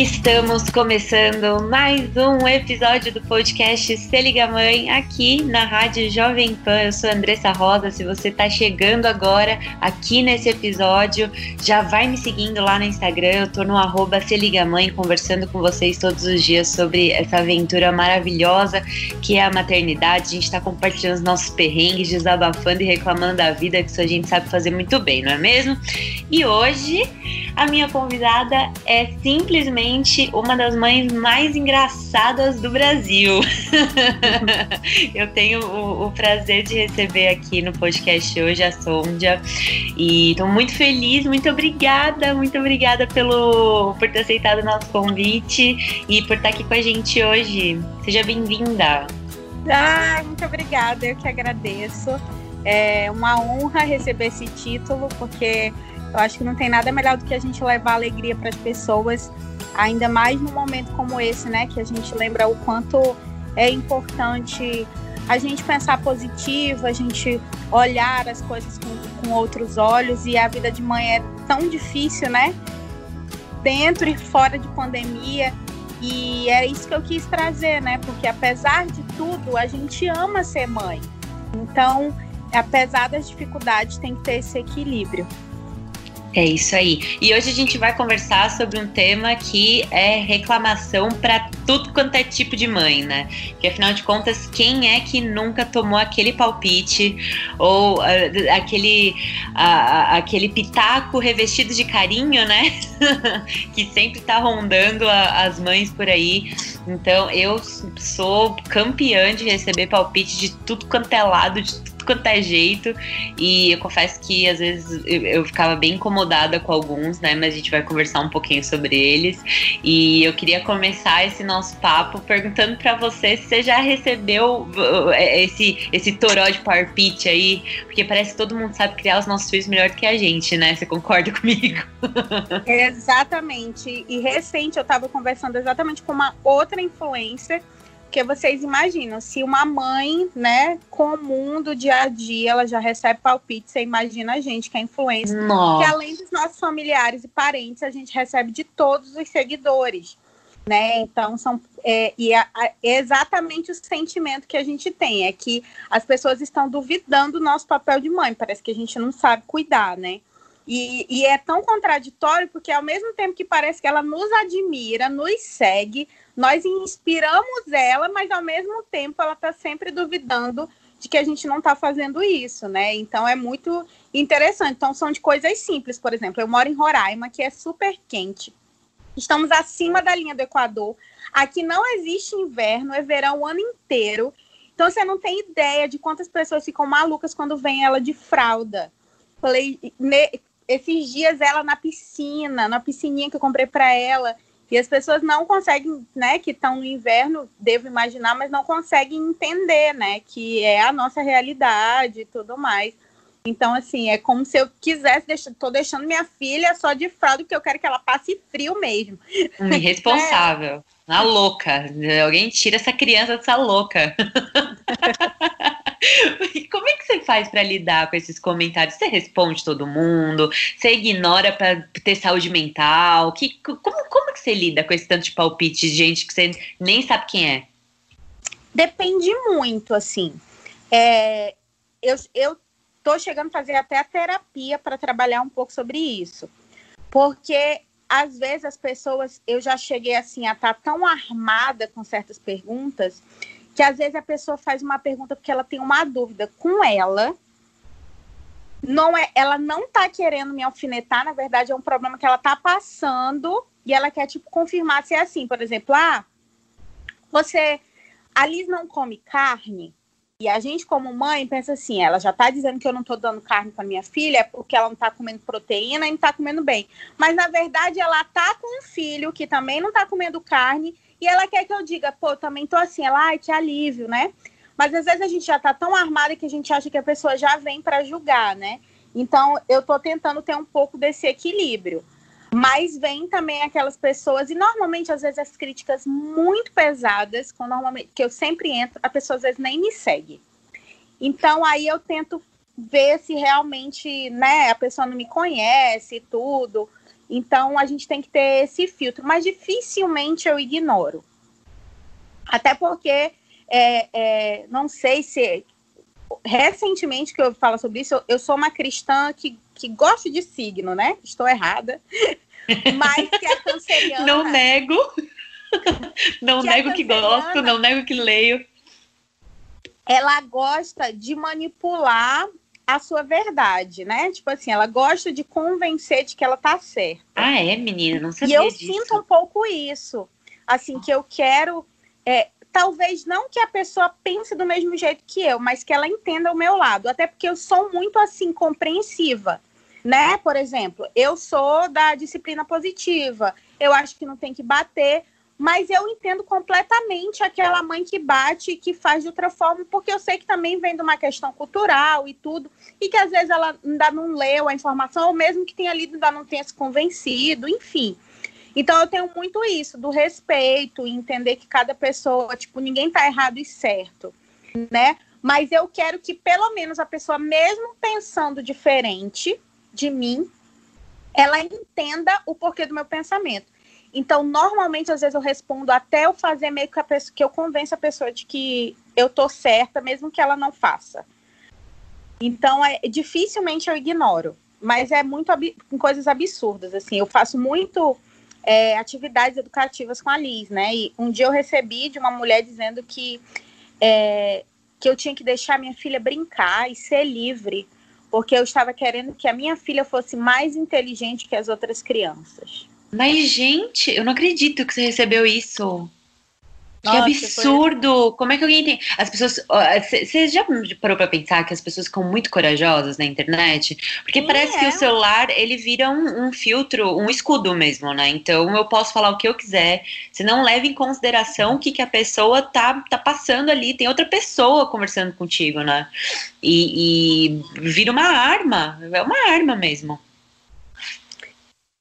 Estamos começando mais um episódio do podcast Se Liga Mãe aqui na Rádio Jovem Pan. Eu sou Andressa Rosa. Se você está chegando agora aqui nesse episódio, já vai me seguindo lá no Instagram. Eu tô no arroba Se Liga Mãe conversando com vocês todos os dias sobre essa aventura maravilhosa que é a maternidade. A gente está compartilhando os nossos perrengues, desabafando e reclamando da vida, que isso a gente sabe fazer muito bem, não é mesmo? E hoje a minha convidada é simplesmente uma das mães mais engraçadas do Brasil. Eu tenho o, o, prazer de receber aqui no podcast hoje a Sondia e estou muito feliz, muito obrigada, muito obrigada pelo por ter aceitado o nosso convite e por estar aqui com a gente hoje. Seja bem-vinda. Ah, muito obrigada, eu que agradeço. É uma honra receber esse título, porque eu acho que não tem nada melhor do que a gente levar alegria para as pessoas, ainda mais num momento como esse, né? Que a gente lembra o quanto é importante a gente pensar positivo, a gente olhar as coisas com, com outros olhos e a vida de mãe é tão difícil, né? Dentro e fora de pandemia. E é isso que eu quis trazer, né? Porque apesar de tudo, a gente ama ser mãe. Então, apesar das dificuldades, tem que ter esse equilíbrio. É isso aí. E hoje a gente vai conversar sobre um tema que é reclamação para tudo quanto é tipo de mãe, né? Que afinal de contas, quem é que nunca tomou aquele palpite ou uh, aquele, uh, aquele pitaco revestido de carinho, né? que sempre tá rondando a, as mães por aí. Então, eu sou campeã de receber palpite de tudo quanto é lado, de tudo quanto é jeito. E eu confesso que às vezes eu, ficava bem incomodada com alguns, né? Mas a gente vai conversar um pouquinho sobre eles. E eu queria começar esse nosso papo perguntando para você se você já recebeu uh, esse, esse toró de palpite aí, porque parece que todo mundo sabe criar os nossos filhos melhor que a gente, né? Você concorda comigo? Exatamente. E recente eu estava conversando exatamente com uma outra influencer porque vocês imaginam, se uma mãe, né, comum do dia a dia, ela já recebe palpite, você imagina a gente que é influência. Que além dos nossos familiares e parentes, a gente recebe de todos os seguidores. Né? Então são é, e é, é exatamente o sentimento que a gente tem é que as pessoas estão duvidando do nosso papel de mãe. Parece que a gente não sabe cuidar, né? E, e, é tão contraditório porque ao mesmo tempo que parece que ela nos admira, nos segue, nós inspiramos ela, mas ao mesmo tempo ela está sempre duvidando de que a gente não está fazendo isso, né? Então é muito interessante. Então são de coisas simples, por exemplo, eu moro em Roraima, que é super quente. Estamos acima da linha do Equador. Aqui não existe inverno, é verão o ano inteiro. Então você não tem ideia de quantas pessoas ficam malucas quando vem ela de fralda. Falei, esses dias ela na piscina, na piscininha que eu comprei para ela, e as pessoas não conseguem, né, que estão no inverno, devo imaginar, mas não conseguem entender, né, que é a nossa realidade e tudo mais. Então, assim, é como se eu quisesse, deixar, tô deixando minha filha só de fralda, porque eu quero que ela passe frio mesmo. Irresponsável. É. A louca. Alguém tira essa criança dessa louca. Como é que você faz para lidar com esses comentários? Você responde todo mundo? Você ignora para ter saúde mental? Que, como, como que você lida com esse tanto de palpite de gente que você nem sabe quem é? Depende muito, assim. É, eu, eu tô chegando a fazer até a terapia para trabalhar um pouco sobre isso. Porque às vezes as pessoas, eu já cheguei assim a estar tá tão armada com certas perguntas que às vezes a pessoa faz uma pergunta porque ela tem uma dúvida com ela. Não é, ela não tá querendo me alfinetar, na verdade é um problema que ela tá passando e ela quer tipo confirmar se é assim, por exemplo, ah, você a Liz não come carne? E a gente, como mãe, pensa assim: ela já está dizendo que eu não estou dando carne para minha filha é porque ela não está comendo proteína e não está comendo bem. Mas, na verdade, ela está com um filho que também não está comendo carne e ela quer que eu diga, pô, também tô assim. Ela, ai, que alívio, né? Mas às vezes a gente já está tão armada que a gente acha que a pessoa já vem para julgar, né? Então, eu estou tentando ter um pouco desse equilíbrio. Mas vem também aquelas pessoas, e normalmente, às vezes, as críticas muito pesadas, com normalmente, que eu sempre entro, a pessoa às vezes nem me segue. Então, aí eu tento ver se realmente, né, a pessoa não me conhece e tudo. Então, a gente tem que ter esse filtro, mas dificilmente eu ignoro. Até porque, é, é, não sei se. Recentemente que eu falo sobre isso, eu, eu sou uma cristã que que gosto de signo, né? Estou errada. Mas que é canceriana. Não nego. Não que nego que gosto, não nego que leio. Ela gosta de manipular a sua verdade, né? Tipo assim, ela gosta de convencer de que ela tá certa. Ah, é, menina? Não sabia E eu disso. sinto um pouco isso. Assim, que eu quero. É, talvez não que a pessoa pense do mesmo jeito que eu, mas que ela entenda o meu lado. Até porque eu sou muito assim, compreensiva né? Por exemplo, eu sou da disciplina positiva, eu acho que não tem que bater, mas eu entendo completamente aquela mãe que bate e que faz de outra forma, porque eu sei que também vem de uma questão cultural e tudo, e que às vezes ela ainda não leu a informação, ou mesmo que tenha lido ainda não tenha se convencido, enfim. Então eu tenho muito isso, do respeito, entender que cada pessoa, tipo, ninguém tá errado e certo, né? Mas eu quero que pelo menos a pessoa, mesmo pensando diferente, de mim, ela entenda o porquê do meu pensamento. Então, normalmente, às vezes eu respondo até eu fazer meio que, pessoa, que eu convença a pessoa de que eu tô certa, mesmo que ela não faça. Então, é, dificilmente eu ignoro, mas é muito em coisas absurdas, assim. Eu faço muito é, atividades educativas com a Liz, né? E um dia eu recebi de uma mulher dizendo que, é, que eu tinha que deixar minha filha brincar e ser livre porque eu estava querendo que a minha filha fosse mais inteligente que as outras crianças. Mas, gente, eu não acredito que você recebeu isso. Nossa, que absurdo! Foi... Como é que alguém tem. As pessoas. Você já parou pra pensar que as pessoas ficam muito corajosas na internet? Porque Sim, parece é. que o celular ele vira um, um, filtro, um escudo mesmo, né? Então eu posso falar o que eu quiser. Você não leva em consideração o que, que a pessoa tá, tá passando ali. Tem outra pessoa conversando contigo, né? E, e vira uma arma. É uma arma mesmo.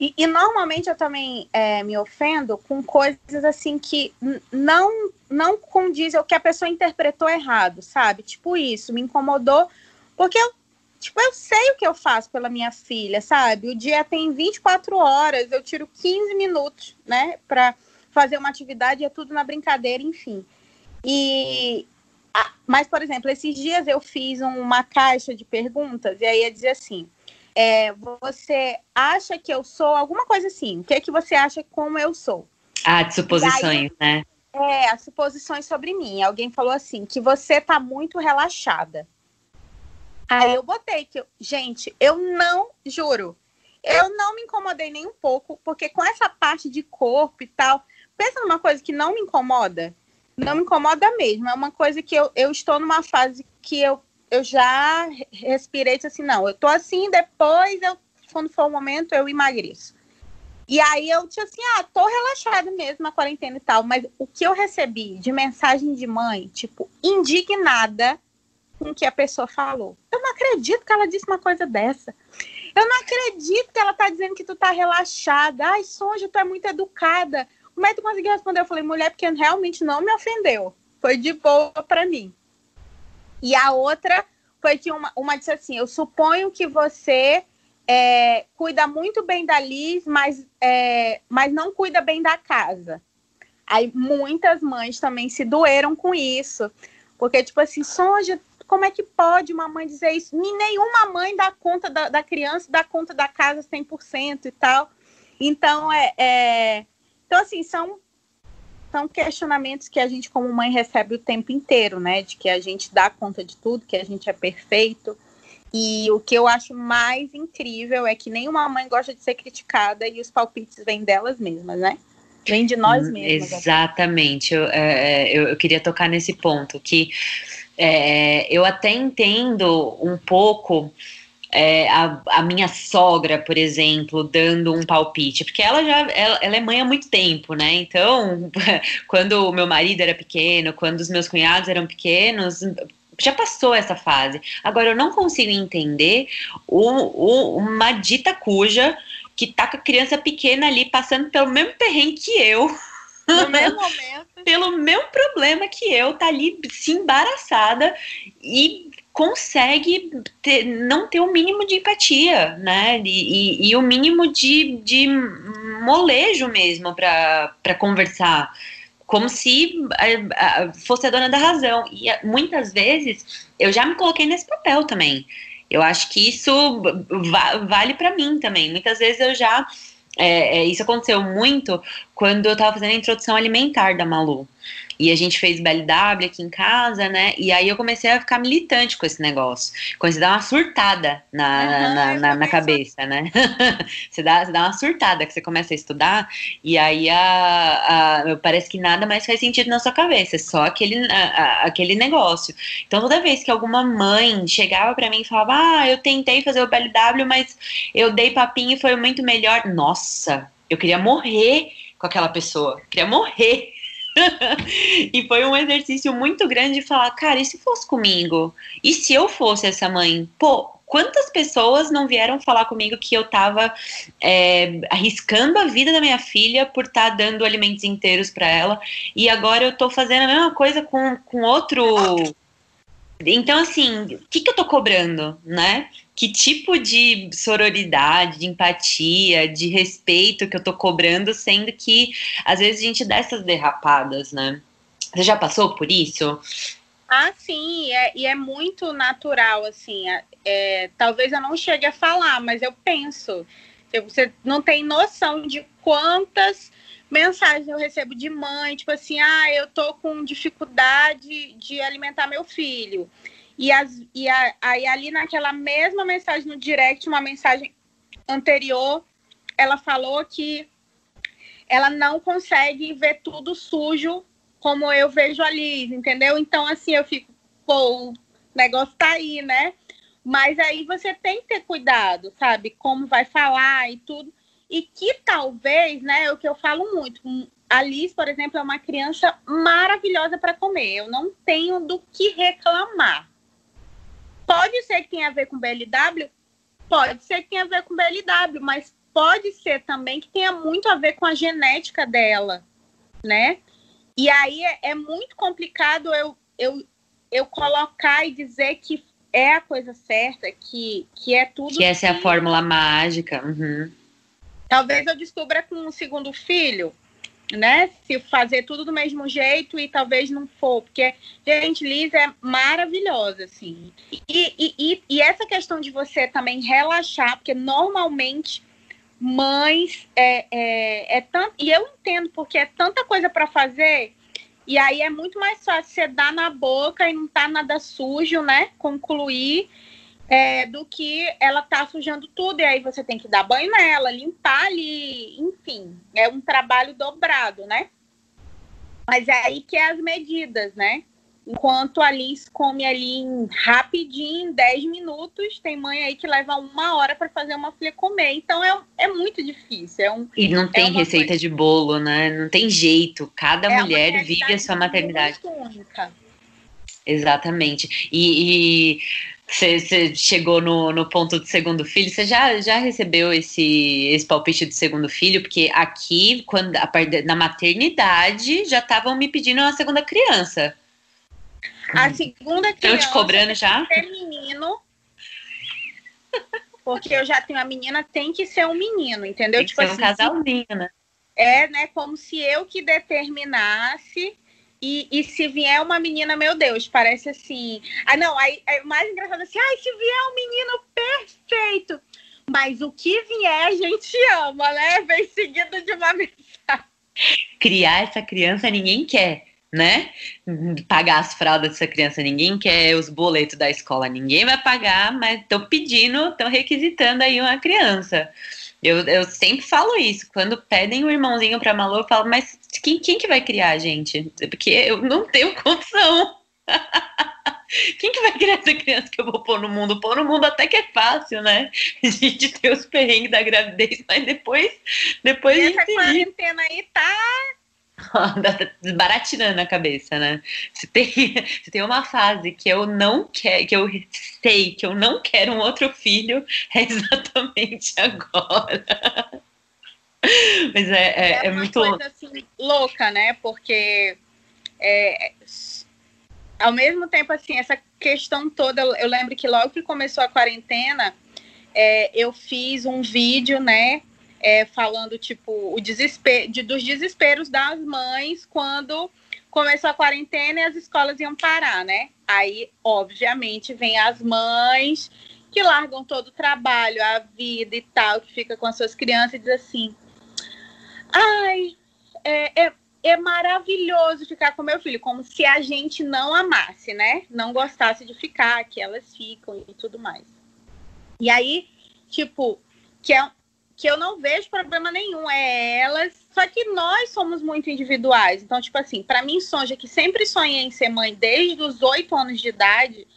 E, e, normalmente eu também é, me ofendo com coisas assim que não não condizem o que a pessoa interpretou errado, sabe? Tipo isso, me incomodou, porque eu, tipo, eu sei o que eu faço pela minha filha, sabe? O dia tem 24 horas, eu tiro 15 minutos, né, para fazer uma atividade, é tudo na brincadeira, enfim. E mas, por exemplo, esses dias eu fiz uma caixa de perguntas e aí ia dizer assim: é, você acha que eu sou alguma coisa assim? O que é que você acha como eu sou? Ah, de suposições, aí, né? É, as suposições sobre mim. Alguém falou assim, que você tá muito relaxada. Aí eu botei que, eu, gente, eu não, juro, eu não me incomodei nem um pouco, porque com essa parte de corpo e tal, pensa numa coisa que não me incomoda, não me incomoda mesmo. É uma coisa que eu, eu estou numa fase que eu eu já respirei disse assim, não, eu tô assim, depois eu, quando for o momento, eu emagreço. E aí eu disse assim, ah, tô relaxada mesmo na quarentena e tal, mas o que eu recebi de mensagem de mãe, tipo, indignada com o que a pessoa falou. Eu não acredito que ela disse uma coisa dessa. Eu não acredito que ela tá dizendo que tu tá relaxada. Ai, Sonja, tu é muito educada. Como é que tu conseguiu responder? Eu falei, mulher, porque realmente não me ofendeu. Foi de boa para mim. E a outra foi que uma, uma disse assim: Eu suponho que você é, cuida muito bem da Liz, mas, é, mas não cuida bem da casa. Aí muitas mães também se doeram com isso. Porque, tipo assim, Sonja, como é que pode uma mãe dizer isso? Nenhuma mãe dá conta da, da criança, dá conta da casa 100% e tal. Então, é, é, então, assim, são são questionamentos que a gente, como mãe, recebe o tempo inteiro, né? De que a gente dá conta de tudo, que a gente é perfeito. E o que eu acho mais incrível é que nenhuma mãe gosta de ser criticada e os palpites vêm delas mesmas, né? Vem de nós hum, mesmas. Exatamente. Eu, é, é, eu, eu, queria tocar nesse ponto, que é, eu até entendo um pouco é, a, a, minha sogra, por exemplo, dando um palpite, porque ela já ela, ela, é mãe há muito tempo, né? Então, quando o meu marido era pequeno, quando os meus cunhados eram pequenos, já passou essa fase. Agora, eu não consigo entender o, o, uma dita cuja que tá com a criança pequena ali passando pelo mesmo perrengue que eu. No mesmo momento. pelo mesmo problema que eu, tá ali se embaraçada e consegue ter, não ter o mínimo de empatia, né? E, e, e o mínimo de, de molejo mesmo para conversar. Como se fosse a dona da razão. E muitas vezes eu já me coloquei nesse papel também. Eu acho que isso va vale para mim também. Muitas vezes eu já. É, é, isso aconteceu muito quando eu estava fazendo a introdução alimentar da Malu. E a gente fez BLW aqui em casa, né? E aí eu comecei a ficar militante com esse negócio. Comecei a dar uma surtada na, uhum, na, na, na, cabeça, né? você, dá, você dá uma surtada que você começa a estudar, e aí a, a, parece que nada mais faz sentido na sua cabeça, é só aquele, a, aquele negócio. Então toda vez que alguma mãe chegava para mim e falava, ah, eu tentei fazer o BLW, mas eu dei papinho e foi muito melhor. Nossa, eu queria morrer com aquela pessoa, eu queria morrer e foi um exercício muito grande de falar, cara, e se fosse comigo? E se eu fosse essa mãe? Pô, quantas pessoas não vieram falar comigo que eu tava é, arriscando a vida da minha filha por estar tá dando alimentos inteiros para ela e agora eu tô fazendo a mesma coisa com, com outro. Então, assim, o que, que eu tô cobrando, né? Que tipo de sororidade, de empatia, de respeito que eu tô cobrando, sendo que às vezes a gente dá essas derrapadas, né? Você já passou por isso? Ah, sim, é, e é muito natural, assim. É, é, talvez eu não chegue a falar, mas eu penso. Você não tem noção de quantas mensagens eu recebo de mãe, tipo assim, ah, eu tô com dificuldade de alimentar meu filho. E, as, e a, aí ali naquela mesma mensagem no direct, uma mensagem anterior, ela falou que ela não consegue ver tudo sujo como eu vejo ali, entendeu? Então, assim, eu fico, pô, o negócio tá aí, né? Mas aí você tem que ter cuidado, sabe? Como vai falar e tudo. E que talvez, né, é o que eu falo muito, a Liz, por exemplo, é uma criança maravilhosa para comer. Eu não tenho do que reclamar. Pode ser que tenha a ver com BLW? Pode ser que tenha a ver com BLW, mas pode ser também que tenha muito a ver com a genética dela, né? E aí é, é muito complicado eu, eu, eu colocar e dizer que é a coisa certa, que, que é tudo. Que essa que... é a fórmula mágica. Uhum. Talvez eu descubra com um segundo filho né? Se fazer tudo do mesmo jeito e talvez não for, porque, gente, Liz é maravilhosa, assim. E, e, e, e essa questão de você também relaxar, porque normalmente mães é, é, é tanto. E eu entendo, porque é tanta coisa para fazer. E aí é muito mais fácil você dar na boca e não tá nada sujo, né? Concluir é, do que ela tá sujando tudo, e aí você tem que dar banho nela, limpar ali, enfim, é um trabalho dobrado, né? Mas é aí que é as medidas, né? Enquanto a Liz come ali em, rapidinho, em 10 minutos, tem mãe aí que leva uma hora para fazer uma filha comer. Então é, é muito difícil. É um, e não tem é receita coisa... de bolo, né? Não tem jeito. Cada é mulher vive a sua maternidade. Única. Exatamente. E, e você, chegou no, no ponto do segundo filho, você já, já recebeu esse, esse palpite do segundo filho? Porque aqui, quando a, na maternidade, já estavam me pedindo uma segunda criança. A segunda criança. Estão te cobrando já? É menino. Porque eu já tenho a menina, tem que ser um menino, entendeu? Tem que tipo ser assim, um casalzinho, né? É, né? Como se eu que determinasse e, e se vier uma menina, meu Deus, parece assim. Ah, não, aí é mais engraçado assim, ai, se vier um menino perfeito. Mas o que vier, a gente ama, né? Vem seguido de uma mensagem. Criar essa criança ninguém quer, né? Pagar as fraldas dessa criança ninguém quer, os boletos da escola ninguém vai pagar, mas estão pedindo, estão requisitando aí uma criança. Eu, eu sempre falo isso. Quando pedem um irmãozinho pra Malu, eu falo, mas quem, quem que vai criar, gente? Porque eu não tenho condição. Quem que vai criar essa criança que eu vou pôr no mundo? Pôr no mundo até que é fácil, né? A gente ter os perrengues da gravidez, mas depois. depois e essa quarentena aí tá desbaratinando a cabeça, né? Se tem, se tem uma fase que eu não quero, que eu sei que eu não quero um outro filho, é exatamente agora. Mas é, é, é, é muito coisa, assim, louca, né? Porque é, ao mesmo tempo, assim, essa questão toda, eu lembro que logo que começou a quarentena, é, eu fiz um vídeo, né? É, falando, tipo, o desespero, de, dos desesperos das mães quando começou a quarentena e as escolas iam parar, né? Aí, obviamente, vem as mães que largam todo o trabalho, a vida e tal, que fica com as suas crianças e diz assim: ai, é, é, é maravilhoso ficar com meu filho, como se a gente não amasse, né? Não gostasse de ficar, que elas ficam e tudo mais. E aí, tipo, que é, que eu não vejo problema nenhum, é elas. Só que nós somos muito individuais. Então, tipo assim, para mim, Sonja, que sempre sonhei em ser mãe desde os oito anos de idade,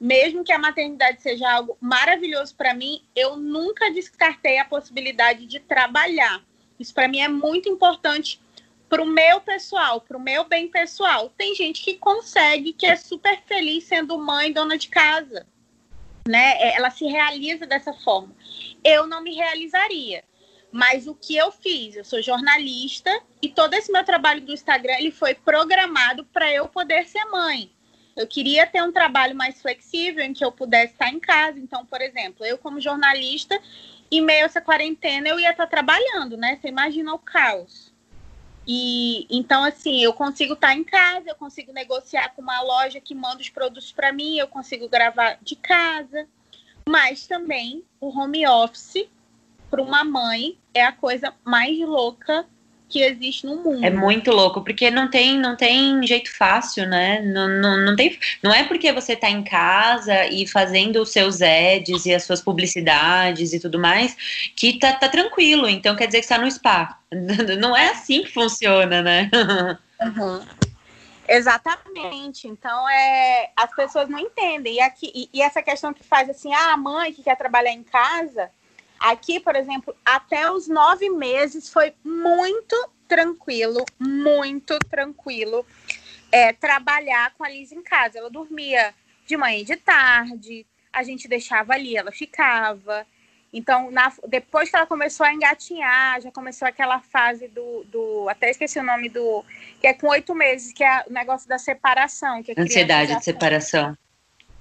mesmo que a maternidade seja algo maravilhoso para mim, eu nunca descartei a possibilidade de trabalhar. Isso para mim é muito importante para o meu pessoal, para o meu bem pessoal. Tem gente que consegue, que é super feliz sendo mãe, dona de casa né? É, ela se realiza dessa forma. Eu não me realizaria. Mas o que eu fiz? Eu sou jornalista e todo esse meu trabalho do Instagram ele foi programado para eu poder ser mãe. Eu queria ter um trabalho mais flexível em que eu pudesse estar em casa. Então, por exemplo, eu como jornalista, em meio a essa quarentena, eu ia estar trabalhando, né? Você imagina o caos. E então, assim, eu consigo estar em casa, eu consigo negociar com uma loja que manda os produtos para mim, eu consigo gravar de casa. Mas também o home office para uma mãe é a coisa mais louca que existe no mundo. É muito louco, porque não tem, não tem jeito fácil, né? Não, não, não, tem, não é porque você está em casa e fazendo os seus ads e as suas publicidades e tudo mais que tá, tá tranquilo. Então quer dizer que está no spa. Não é assim que funciona, né? Uhum. Exatamente. Então, é, as pessoas não entendem. E, aqui, e, e, essa questão que faz assim, ah, a mãe que quer trabalhar em casa, Aqui, por exemplo, até os nove meses foi muito tranquilo, muito tranquilo é, trabalhar com a Liz em casa. Ela dormia de manhã e de tarde, a gente deixava ali, ela ficava. Então, na, depois que ela começou a engatinhar, já começou aquela fase do, do. Até esqueci o nome do. Que é com oito meses, que é o negócio da separação. Que Ansiedade de separação.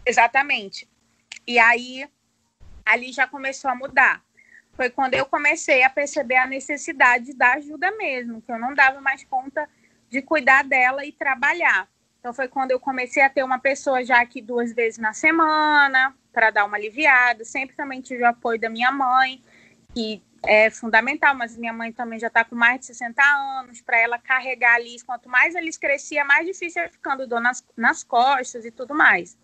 Exatamente. E aí, ali já começou a mudar foi quando eu comecei a perceber a necessidade da ajuda mesmo, que eu não dava mais conta de cuidar dela e trabalhar. Então foi quando eu comecei a ter uma pessoa já aqui duas vezes na semana para dar uma aliviada. Sempre também tive o apoio da minha mãe, que é fundamental, mas minha mãe também já está com mais de 60 anos, para ela carregar a Liz. Quanto mais Liz crescia, mais difícil ia ficando dor nas, nas costas e tudo mais.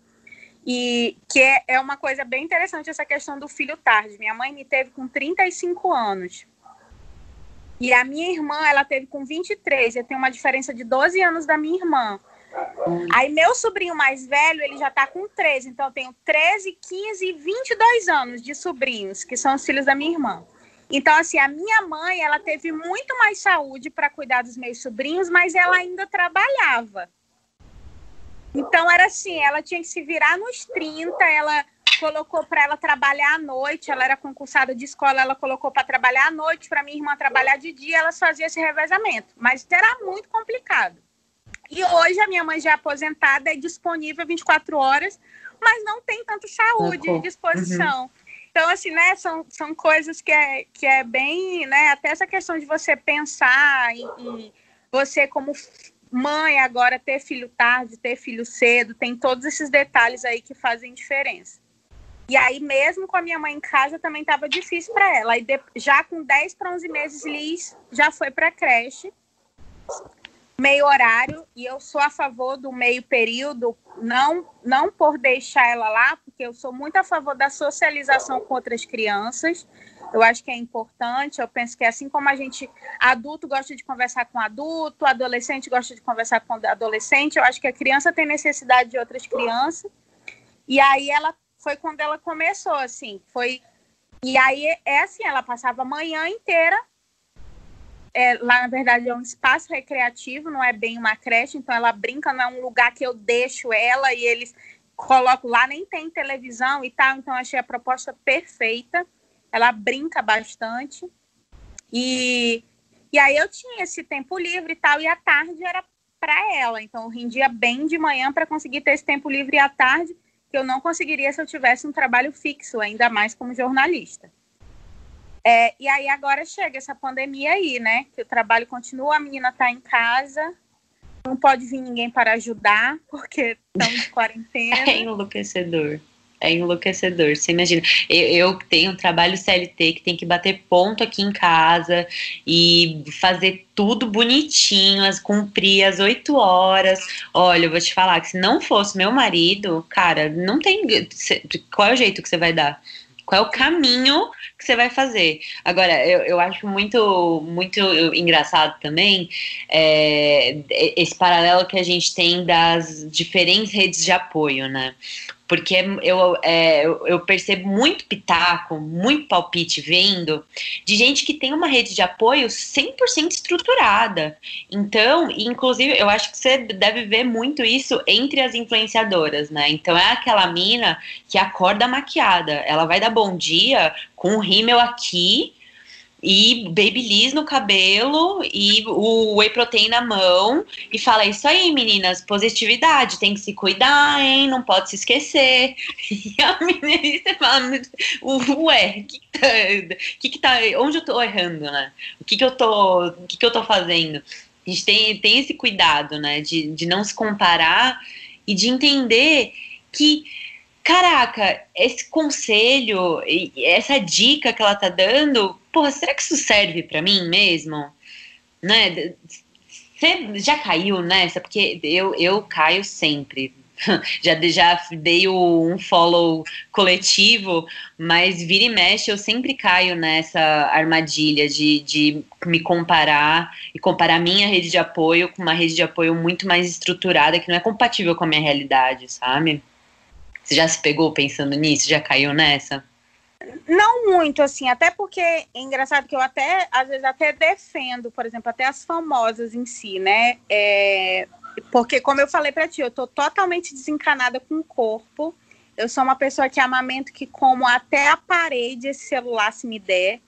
E que é, é uma coisa bem interessante essa questão do filho tarde. Minha mãe me teve com 35 anos. E a minha irmã, ela teve com 23. Eu tenho uma diferença de 12 anos da minha irmã. Aí meu sobrinho mais velho, ele já tá com 13. Então eu tenho 13, 15 e 22 anos de sobrinhos, que são os filhos da minha irmã. Então, assim, a minha mãe, ela teve muito mais saúde para cuidar dos meus sobrinhos, mas ela ainda trabalhava. Então era assim, ela tinha que se virar nos 30, ela colocou para ela trabalhar à noite, ela era concursada de escola, ela colocou para trabalhar à noite, para minha irmã trabalhar de dia, elas faziam esse revezamento, mas era muito complicado. E hoje a minha mãe já é aposentada, é disponível 24 horas, mas não tem tanto saúde e disposição. Uhum. Então, assim, né, são, são coisas que é, que é bem, né, até essa questão de você pensar em, em você como mãe agora ter filho tarde, ter filho cedo, tem todos esses detalhes aí que fazem diferença. E aí, mesmo com a minha mãe em casa, também estava difícil para ela. E já com 10 para 11 meses, Liz já foi para creche, meio horário, e eu sou a favor do meio período, não, não por deixar ela lá, porque eu sou muito a favor da socialização com outras crianças. Eu acho que é importante. Eu penso que assim como a gente, adulto gosta de conversar com adulto, adolescente gosta de conversar com adolescente, eu acho que a criança tem necessidade de outras crianças. E aí ela foi quando ela começou, assim, foi. E aí é assim, ela passava a manhã inteira. É, lá, na verdade, é um espaço recreativo, não é bem uma creche, então ela brinca, não é um lugar que eu deixo ela e eles colocam lá, nem tem televisão e tal, então achei a proposta perfeita. Ela brinca bastante. E, e aí eu tinha esse tempo livre e tal, e à tarde era para ela. Então eu rendia bem de manhã para conseguir ter esse tempo livre à tarde que eu não conseguiria se eu tivesse um trabalho fixo, ainda mais como jornalista. É, e aí agora chega essa pandemia aí, né? Que o trabalho continua, a menina está em casa, não pode vir ninguém para ajudar, porque estão de quarentena. É enlouquecedor. É enlouquecedor. Você imagina. Eu, tenho um trabalho CLT que tem que bater ponto aqui em casa e fazer tudo bonitinho, as, cumprir as oito horas. Olha, eu vou te falar que se não fosse meu marido, cara, não tem. Qual é o jeito que você vai dar? Qual é o caminho que você vai fazer? Agora, eu, eu acho muito, muito engraçado também é, esse paralelo que a gente tem das diferentes redes de apoio, né? Porque eu, é, eu percebo muito pitaco, muito palpite vendo de gente que tem uma rede de apoio 100% estruturada. Então, inclusive, eu acho que você deve ver muito isso entre as influenciadoras, né? Então, é aquela mina que acorda maquiada, ela vai dar bom dia com o rímel aqui e babyliss no cabelo e o whey protein na mão e fala isso aí, meninas, positividade, tem que se cuidar, hein? Não pode se esquecer. E a menina você fala, ué, que, que, tá, que, que tá, onde eu tô errando, né? O que que eu tô, o que que eu tô fazendo? A gente tem, tem esse cuidado, né, de, de não se comparar e de entender que caraca, esse conselho, essa dica que ela tá dando, porra, será que isso serve para mim mesmo? Né? Você já caiu nessa? Porque eu, eu caio sempre. já, já dei um follow coletivo, mas vira e mexe eu sempre caio nessa armadilha de, de me comparar e comparar minha rede de apoio com uma rede de apoio muito mais estruturada que não é compatível com a minha realidade, sabe? Você já se pegou pensando nisso? Já caiu nessa? Não muito, assim, até porque é engraçado que eu até, às vezes, até defendo, por exemplo, até as famosas em si, né? É, porque, como eu falei para ti, eu tô totalmente desencanada com o corpo. Eu sou uma pessoa que amamento que como até a parede esse celular se me der.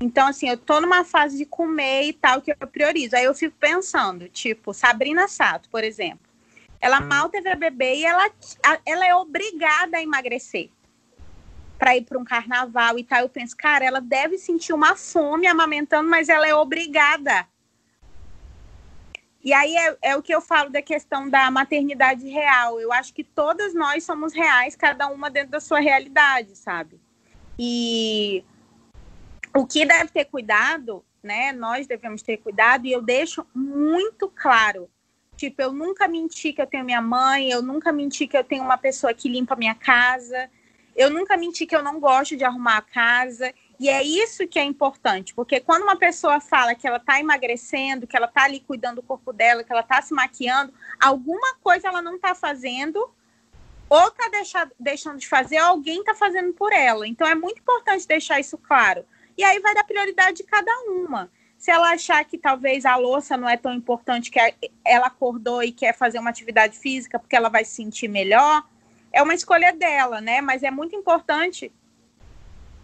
Então, assim, eu tô numa fase de comer e tal que eu priorizo. Aí eu fico pensando, tipo, Sabrina Sato, por exemplo. Ela mal teve a bebê e ela, ela é obrigada a emagrecer para ir para um carnaval e tal. Eu penso, cara, ela deve sentir uma fome amamentando, mas ela é obrigada. E aí é, é, o que eu falo da questão da maternidade real. Eu acho que todas nós somos reais, cada uma dentro da sua realidade, sabe? E o que deve ter cuidado, né? Nós devemos ter cuidado, e eu deixo muito claro. Tipo, eu nunca menti que eu tenho minha mãe, eu nunca menti que eu tenho uma pessoa que limpa minha casa, eu nunca menti que eu não gosto de arrumar a casa. E é isso que é importante, porque quando uma pessoa fala que ela está emagrecendo, que ela está ali cuidando do corpo dela, que ela está se maquiando, alguma coisa ela não está fazendo, ou está deixando de fazer, ou alguém está fazendo por ela. Então é muito importante deixar isso claro. E aí vai dar prioridade de cada uma. Se ela achar que talvez a louça não é tão importante, que ela acordou e quer fazer uma atividade física porque ela vai se sentir melhor, é uma escolha dela, né? Mas é muito importante,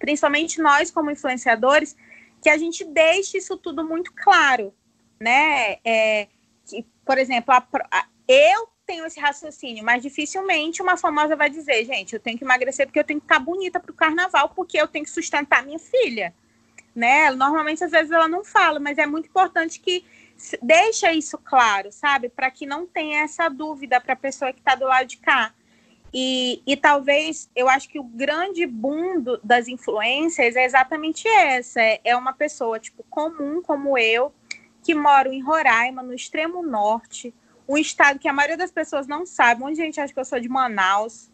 principalmente nós como influenciadores, que a gente deixe isso tudo muito claro, né? É, que, por exemplo, a, a, eu tenho esse raciocínio, mas dificilmente uma famosa vai dizer, gente, eu tenho que emagrecer porque eu tenho que estar bonita para o carnaval, porque eu tenho que sustentar minha filha, né? Normalmente às vezes ela não fala, mas é muito importante que deixa isso claro, sabe? Para que não tenha essa dúvida para a pessoa que está do lado de cá. E, e talvez eu acho que o grande boom do, das influências é exatamente essa: é, é uma pessoa tipo comum como eu, que moro em Roraima, no extremo norte, um estado que a maioria das pessoas não sabe. Muita gente acha que eu sou de Manaus.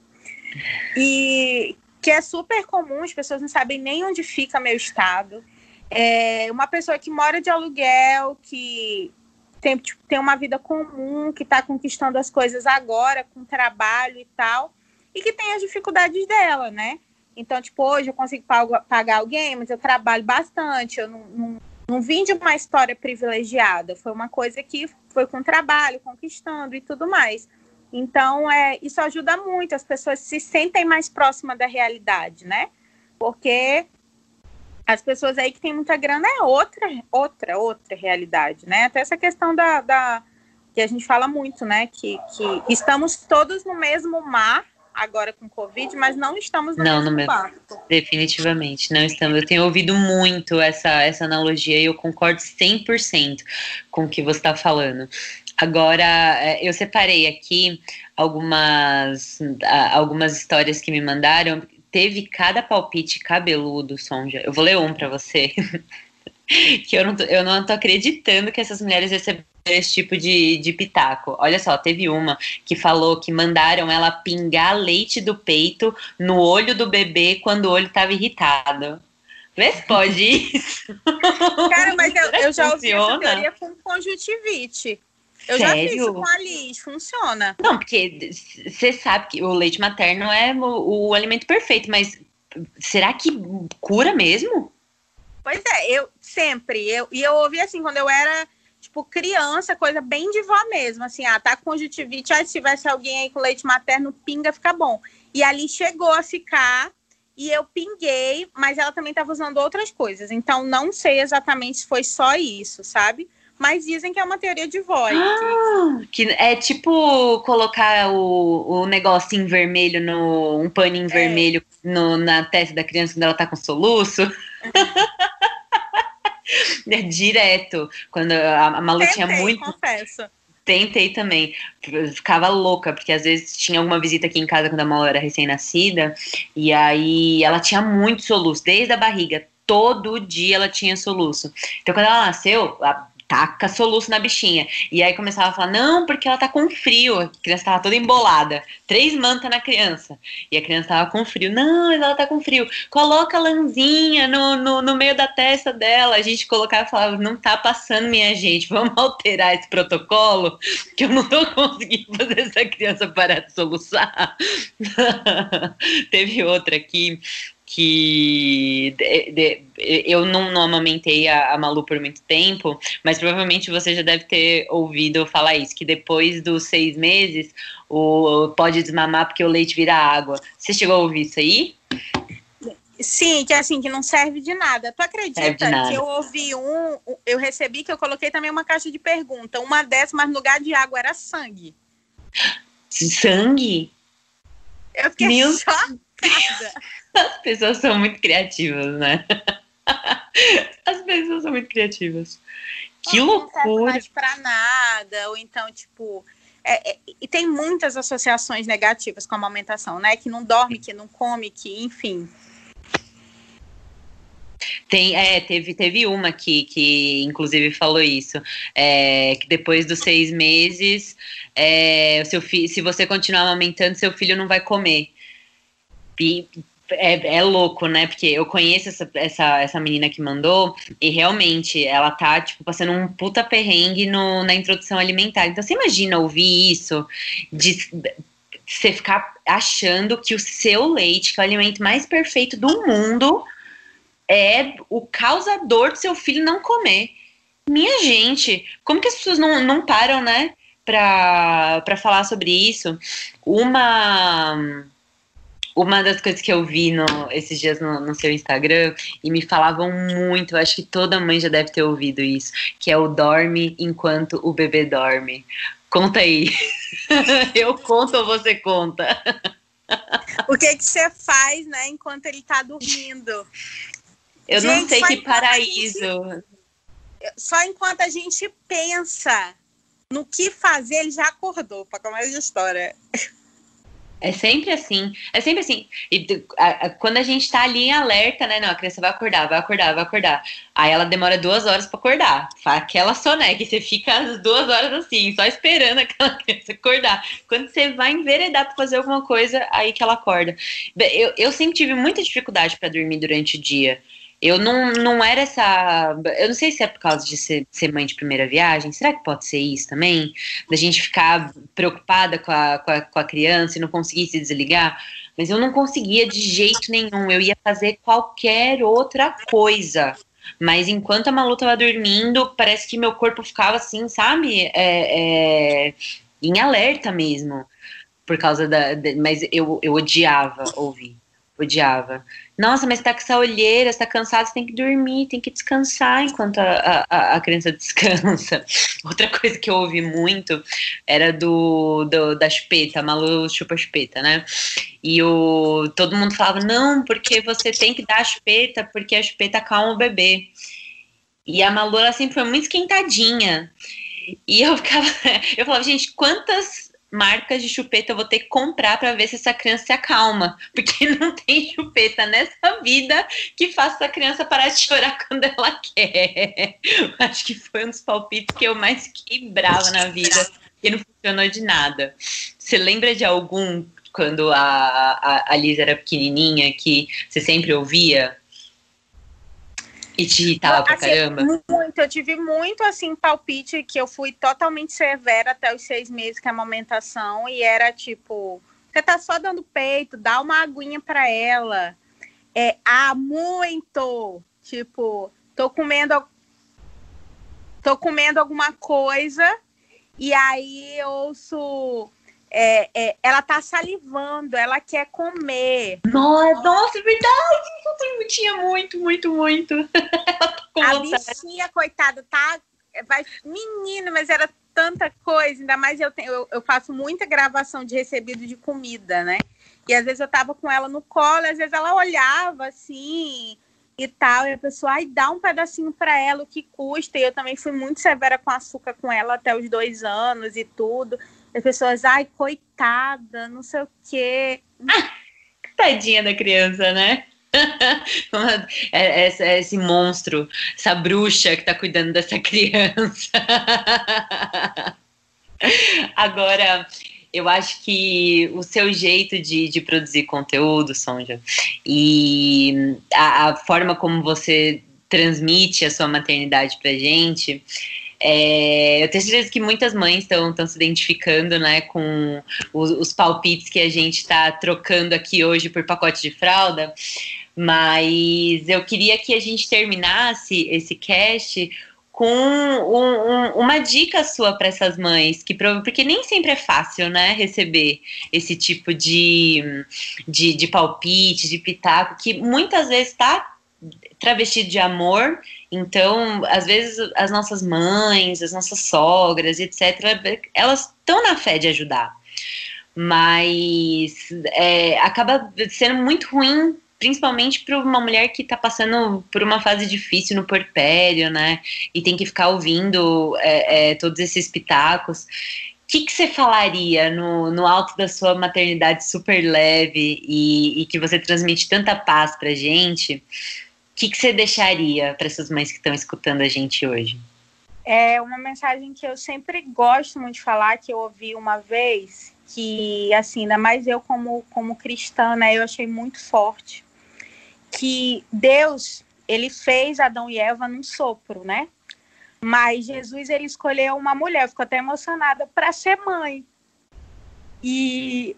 E que é super comum, as pessoas não sabem nem onde fica meu estado. É uma pessoa que mora de aluguel, que tem, tipo, tem uma vida comum, que está conquistando as coisas agora, com trabalho e tal. e que tem as dificuldades dela, né? Então, tipo, hoje eu consigo pagar alguém, mas eu trabalho bastante, eu não, não, não vim de uma história privilegiada, foi uma coisa que foi com trabalho, conquistando e tudo mais. Então, é, isso ajuda muito, as pessoas se sentem mais próximas da realidade, né? Porque as pessoas aí que têm muita grana é outra, outra, outra realidade, né? Até essa questão da, da que a gente fala muito, né? Que, que estamos todos no mesmo mar agora com Covid, mas não estamos no não, mesmo no barco. Definitivamente, não estamos. Eu tenho ouvido muito essa, essa analogia e eu concordo 100% com o que você está falando. Agora, é, eu separei aqui algumas, algumas histórias que me mandaram. Teve cada palpite cabeludo, Sonja. Eu vou ler um para você. que eu não, tô, eu não tô acreditando que essas mulheres receberam esse tipo de, de pitaco. Olha só, teve uma que falou que mandaram ela pingar leite do peito no olho do bebê quando o olho estava irritado. Vê se pode isso. Cara, mas eu, eu já ouvi essa teoria com conjuntivite. Eu Sério? já fiz com a Liz, funciona. Não, porque você sabe que o leite materno é o, o alimento perfeito, mas será que cura mesmo? Pois é, eu sempre. Eu, e eu ouvi assim, quando eu era tipo, criança, coisa bem de vó mesmo, assim, ah, tá com conjuntivite, ah, se tivesse alguém aí com leite materno, pinga, fica bom. E ali chegou a ficar, e eu pinguei, mas ela também estava usando outras coisas, então não sei exatamente se foi só isso, sabe? Mas dizem que é uma teoria de voz. Ah, que é tipo colocar o, o negocinho vermelho no. um paninho é. vermelho no, na testa da criança quando ela tá com soluço. É direto. Quando a, a Malu Tentei, tinha muito. Confesso. Tentei também. ficava louca, porque às vezes tinha alguma visita aqui em casa quando a Malu era recém-nascida. E aí ela tinha muito soluço, desde a barriga. Todo dia ela tinha soluço. Então, quando ela nasceu, a taca soluço na bichinha. E aí começava a falar, não, porque ela tá com frio. A criança tava toda embolada. Três mantas na criança. E a criança tava com frio. Não, ela tá com frio. Coloca a lãzinha no, no, no meio da testa dela. A gente colocava e falava, não tá passando, minha gente. Vamos alterar esse protocolo, que eu não tô conseguindo fazer essa criança parar de soluçar. Teve outra aqui que de, de, eu não, não amamentei a, a, Malu por muito tempo, mas provavelmente você já deve ter ouvido falar isso, que depois dos seis meses o, pode desmamar porque o leite vira água. Você chegou a ouvir isso aí? Sim, que é assim, que não serve de nada. Tu acredita nada. que eu ouvi um, eu recebi que eu coloquei também uma caixa de pergunta. Uma dessas, mas no lugar de água era sangue. Sangue? Eu fiquei Meu chocada. As pessoas são muito criativas, né? As pessoas são muito criativas. Que loucura! Não pra nada, ou então, tipo. É, é, e tem muitas associações negativas com a amamentação, né? Que não dorme, que não come, que, enfim. Tem, é, teve, teve uma que, que inclusive falou isso, é, que depois dos seis meses, é, o seu fi, se você continuar amamentando, seu filho não vai comer. E é, é, louco, né? Porque eu conheço essa, essa, essa menina que mandou e realmente ela tá, tipo, passando um puta perrengue no, na introdução alimentar. Então você imagina ouvir isso, de você ficar achando que o seu leite, que é o alimento mais perfeito do mundo, é o causador do seu filho não comer. Minha gente, como que as pessoas não, não param, né? Pra, pra falar sobre isso. Uma uma das coisas que eu vi no, esses dias no, no, seu Instagram e me falavam muito, acho que toda mãe já deve ter ouvido isso, que é o dorme enquanto o bebê dorme. Conta aí. eu conto ou você conta? o que que você faz, né, enquanto ele tá dormindo? Eu gente, não sei que paraíso. Gente, só enquanto a gente pensa no que fazer, ele já acordou, para começar a história. É sempre assim, é sempre assim. E a, a, quando a gente tá ali em alerta, né? Não, a criança vai acordar, vai acordar, vai acordar. Aí ela demora duas horas para acordar. Aquela soneca, e você fica as duas horas assim, só esperando aquela criança acordar. Quando você vai enveredar para fazer alguma coisa, aí que ela acorda. Eu, eu sempre tive muita dificuldade para dormir durante o dia. Eu não, não era essa. Eu não sei se é por causa de ser, ser mãe de primeira viagem. Será que pode ser isso também? Da gente ficar preocupada com a, com a, com a criança e não conseguir se desligar? Mas eu não conseguia de jeito nenhum. Eu ia fazer qualquer outra coisa. Mas enquanto a Malu tava dormindo, parece que meu corpo ficava assim, sabe? É, é, em alerta mesmo. Por causa da. De, mas eu, eu odiava ouvir. Odiava. Nossa, mas tá com essa olheira, você tá cansado, você tem que dormir, tem que descansar enquanto a, a, a criança descansa. Outra coisa que eu ouvi muito era do, do da chupeta, a Malu chupa chupeta, né? E o, todo mundo falava, não, porque você tem que dar a chupeta, porque a chupeta acalma o bebê. E a Malu, ela sempre foi muito esquentadinha. E eu ficava, eu falava, gente, quantas marcas de chupeta eu vou ter que comprar para ver se essa criança se acalma, porque não tem chupeta nessa vida que faça a criança parar de chorar quando ela quer. Acho que foi um dos palpites que eu mais quebrava na vida, e não funcionou de nada. Você lembra de algum quando a, a, a Liz era pequenininha que você sempre ouvia? E te irritava pra assim, caramba? Muito, eu tive muito assim, palpite que eu fui totalmente severa até os seis meses que é a amamentação, e era tipo, você tá só dando peito, dá uma aguinha pra ela. É, ah, muito! Tipo, tô comendo tô comendo alguma coisa e aí eu ouço é, é, ela tá salivando, ela quer comer. Nossa, nossa é verdade! Eu tinha muito, muito, muito. a bichinha, coitada, tá. Vai, menino, mas era tanta coisa, ainda mais eu, tenho, eu, eu faço muita gravação de recebido de comida, né? E às vezes eu tava com ela no colo, às vezes ela olhava assim e tal, e a pessoa, ai, dá um pedacinho para ela, o que custa. E eu também fui muito severa com açúcar com ela até os dois anos e tudo. As pessoas, ai, coitada, não sei o quê. Tadinha da criança, né? É, esse, esse monstro, essa bruxa que tá cuidando dessa criança. Agora, eu acho que o seu jeito de, de produzir conteúdo, Sonja, e a, a, forma como você transmite a sua maternidade pra gente, é, eu tenho certeza que muitas mães estão se identificando né, com os, os palpites que a gente está trocando aqui hoje por pacote de fralda, mas eu queria que a gente terminasse esse cast com um, um, uma dica sua para essas mães, que porque nem sempre é fácil, né, receber esse tipo de, de, de palpite, de pitaco, que muitas vezes está travestido de amor então, às vezes, as nossas mães, as nossas sogras, etc., elas estão na fé de ajudar. Mas é, acaba sendo muito ruim, principalmente para uma mulher que está passando por uma fase difícil no porpério, né? E tem que ficar ouvindo é, é, todos esses pitacos. O que, você falaria no, no alto da sua maternidade super leve e, e que você transmite tanta paz para gente? Que, que você deixaria para essas mães que estão escutando a gente hoje? É uma mensagem que eu sempre gosto muito de falar, que eu ouvi uma vez, que, assim, ainda mais eu como, como cristã, né, eu achei muito forte, que Deus, ele fez Adão e Eva num sopro, né? Mas Jesus, ele escolheu uma mulher, ficou até emocionada, para ser mãe. E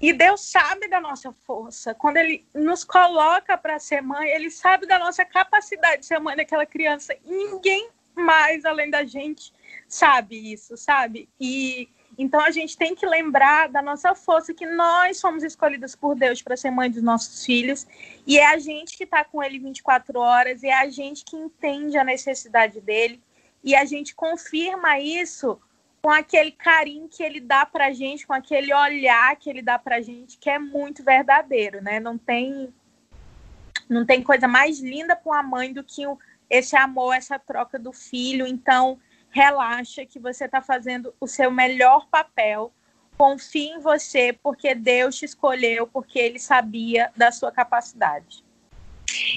e Deus sabe da nossa força. Quando Ele nos coloca para ser mãe, Ele sabe da nossa capacidade de ser mãe daquela criança. E ninguém mais além da gente sabe isso, sabe? E então a gente tem que lembrar da nossa força, que nós somos escolhidas por Deus para ser mãe dos nossos filhos. E é a gente que está com Ele 24 horas, e é a gente que entende a necessidade dele. E a gente confirma isso com aquele carinho que ele dá pra gente, com aquele olhar que ele dá pra gente, que é muito verdadeiro, né? Não tem não tem coisa mais linda para uma mãe do que esse amor, essa troca do filho. Então, relaxa que você está fazendo o seu melhor papel. Confie em você, porque Deus te escolheu, porque Ele sabia da sua capacidade.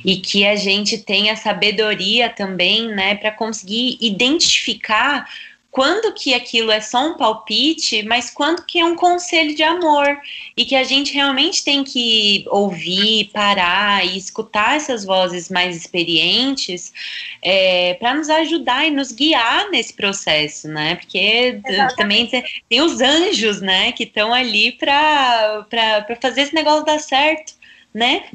E que a gente tenha sabedoria também, né, para conseguir identificar quando que aquilo é só um palpite, mas quando que é um conselho de amor e que a gente realmente tem que ouvir, parar e escutar essas vozes mais experientes é, para nos ajudar e nos guiar nesse processo, né? Porque Exatamente. também tem os anjos, né, que estão ali para fazer esse negócio dar certo, né?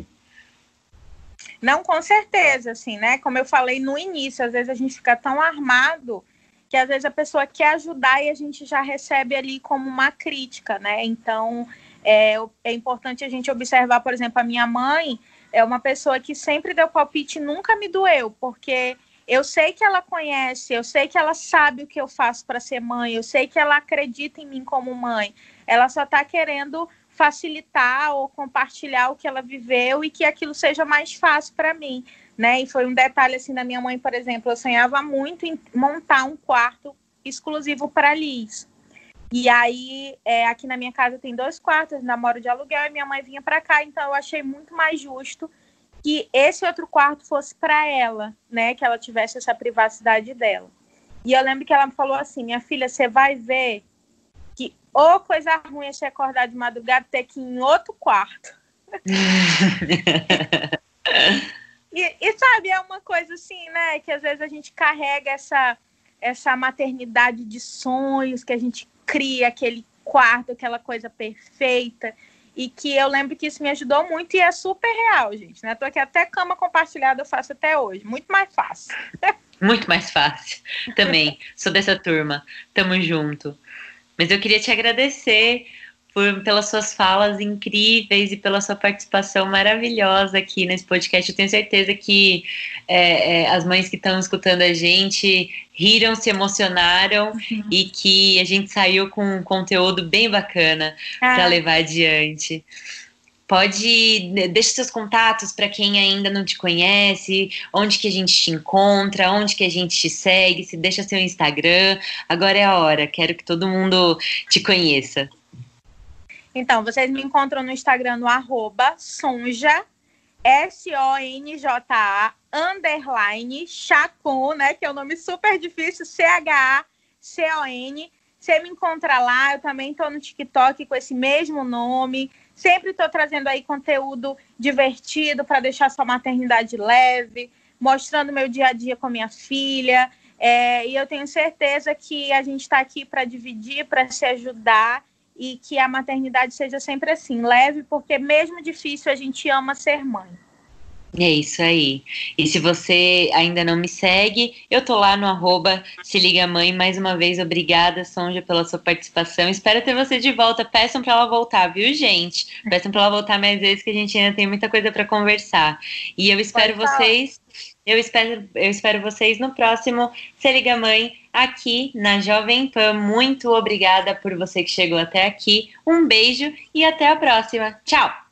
Não, com certeza, assim, né? Como eu falei no início, às vezes a gente fica tão armado que às vezes a pessoa quer ajudar e a gente já recebe ali como uma crítica, né? Então é, é importante a gente observar, por exemplo, a minha mãe é uma pessoa que sempre deu palpite e nunca me doeu, porque eu sei que ela conhece, eu sei que ela sabe o que eu faço para ser mãe, eu sei que ela acredita em mim como mãe. Ela só está querendo facilitar ou compartilhar o que ela viveu e que aquilo seja mais fácil para mim né? E foi um detalhe assim da minha mãe, por exemplo, eu sonhava muito em montar um quarto exclusivo para Liz. E aí, é, aqui na minha casa tem dois quartos, namoro de aluguel e minha mãe vinha para cá, então eu achei muito mais justo que esse outro quarto fosse para ela, né? Que ela tivesse essa privacidade dela. E eu lembro que ela me falou assim: minha filha, você vai ver que ou coisa ruim é você acordar de madrugada ter que ir em outro quarto. E, e, sabe, é uma coisa assim, né? Que às vezes a gente carrega essa, essa maternidade de sonhos, que a gente cria aquele quarto, aquela coisa perfeita. E que eu lembro que isso me ajudou muito e é super real, gente. Né? Tô aqui até cama compartilhada eu faço até hoje. Muito mais fácil. Muito mais fácil. Também. Sou dessa turma. Tamo junto. Mas eu queria te agradecer por, pelas suas falas incríveis e pela sua participação maravilhosa aqui nesse podcast. Eu tenho certeza que é, é, as mães que estão escutando a gente riram, se emocionaram uhum. e que a gente saiu com um conteúdo bem bacana ah. para levar adiante. Pode deixa seus contatos para quem ainda não te conhece, onde que a gente te encontra, onde que a gente te segue, se deixa seu Instagram. Agora é a hora, quero que todo mundo te conheça. Então, vocês me encontram no Instagram no arroba sonja, S-O-N-J-A, underline, chacon, né? Que é um nome super difícil, C-H-A-C-O-N. Você me encontra lá, eu também estou no TikTok com esse mesmo nome. Sempre estou trazendo aí conteúdo divertido para deixar sua maternidade leve, mostrando meu dia a dia com minha filha. É, e eu tenho certeza que a gente está aqui para dividir, para se ajudar e que a maternidade seja sempre assim, leve, porque mesmo difícil a gente ama ser mãe. É isso aí. E se você ainda não me segue, eu tô lá no arroba Se Liga Mãe. Mais uma vez, obrigada, Sonja, pela sua participação. Espero ter você de volta. Peçam para ela voltar, viu, gente? Peçam para ela voltar mais vezes, que a gente ainda tem muita coisa para conversar. E eu espero vocês. Eu espero, eu espero vocês no próximo Se Liga Mãe aqui na Jovem Pan. Muito obrigada por você que chegou até aqui. Um beijo e até a próxima. Tchau!